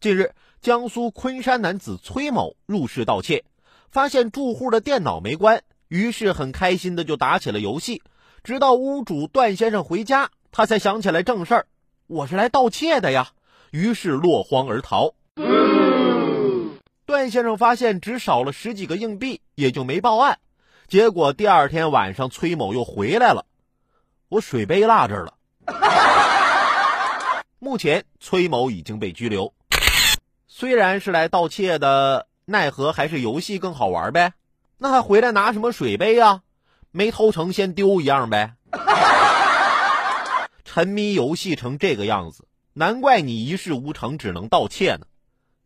近日，江苏昆山男子崔某入室盗窃，发现住户的电脑没关，于是很开心的就打起了游戏。直到屋主段先生回家，他才想起来正事儿：我是来盗窃的呀。于是落荒而逃。段先生发现只少了十几个硬币，也就没报案。结果第二天晚上，崔某又回来了，我水杯落这儿了。目前，崔某已经被拘留。虽然是来盗窃的，奈何还是游戏更好玩呗？那还回来拿什么水杯呀？没偷成先丢一样呗。沉迷游戏成这个样子，难怪你一事无成，只能盗窃呢。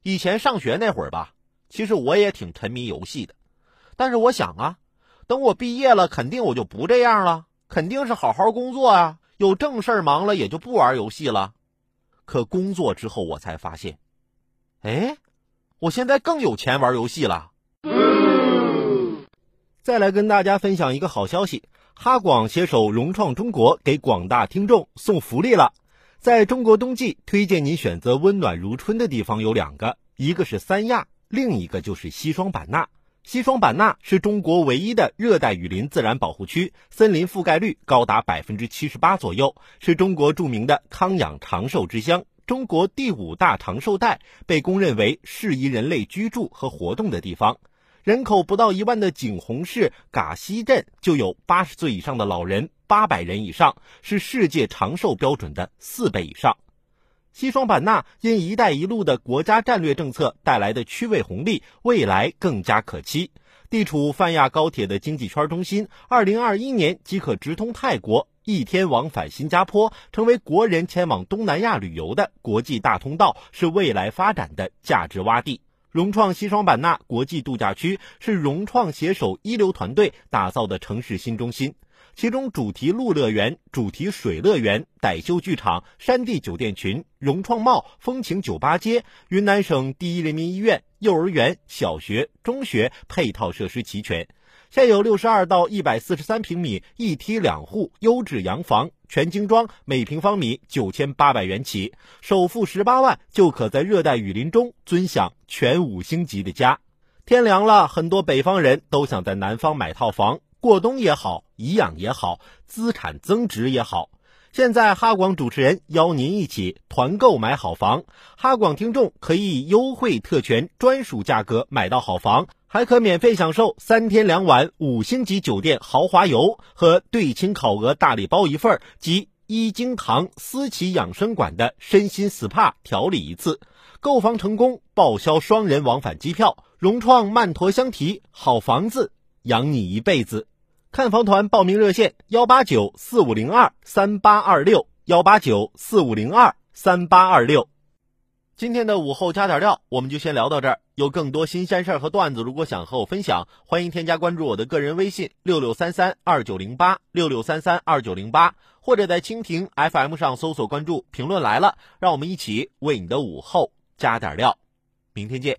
以前上学那会儿吧，其实我也挺沉迷游戏的，但是我想啊，等我毕业了，肯定我就不这样了，肯定是好好工作啊，有正事儿忙了，也就不玩游戏了。可工作之后，我才发现。哎，我现在更有钱玩游戏了。再来跟大家分享一个好消息，哈广携手融创中国给广大听众送福利了。在中国冬季，推荐您选择温暖如春的地方有两个，一个是三亚，另一个就是西双版纳。西双版纳是中国唯一的热带雨林自然保护区，森林覆盖率高达百分之七十八左右，是中国著名的康养长寿之乡。中国第五大长寿带被公认为适宜人类居住和活动的地方。人口不到一万的景洪市嘎西镇就有八十岁以上的老人八百人以上，是世界长寿标准的四倍以上。西双版纳因“一带一路”的国家战略政策带来的区位红利，未来更加可期。地处泛亚高铁的经济圈中心，二零二一年即可直通泰国。一天往返新加坡，成为国人前往东南亚旅游的国际大通道，是未来发展的价值洼地。融创西双版纳国际度假区是融创携手一流团队打造的城市新中心，其中主题陆乐园、主题水乐园、傣秀剧场、山地酒店群、融创茂、风情酒吧街、云南省第一人民医院、幼儿园、小学、中学配套设施齐全。现有六十二到一百四十三平米一梯两户优质洋房，全精装，每平方米九千八百元起，首付十八万就可在热带雨林中尊享全五星级的家。天凉了，很多北方人都想在南方买套房，过冬也好，颐养也好，资产增值也好。现在哈广主持人邀您一起团购买好房，哈广听众可以优惠特权专属价格买到好房。还可免费享受三天两晚五星级酒店豪华游和对清烤鹅大礼包一份及一经堂思琪养生馆的身心 SPA 调理一次。购房成功报销双人往返机票，融创曼陀香缇好房子养你一辈子。看房团报名热线：幺八九四五零二三八二六幺八九四五零二三八二六。今天的午后加点料，我们就先聊到这儿。有更多新鲜事儿和段子，如果想和我分享，欢迎添加关注我的个人微信六六三三二九零八六六三三二九零八，或者在蜻蜓 FM 上搜索关注“评论来了”，让我们一起为你的午后加点料。明天见。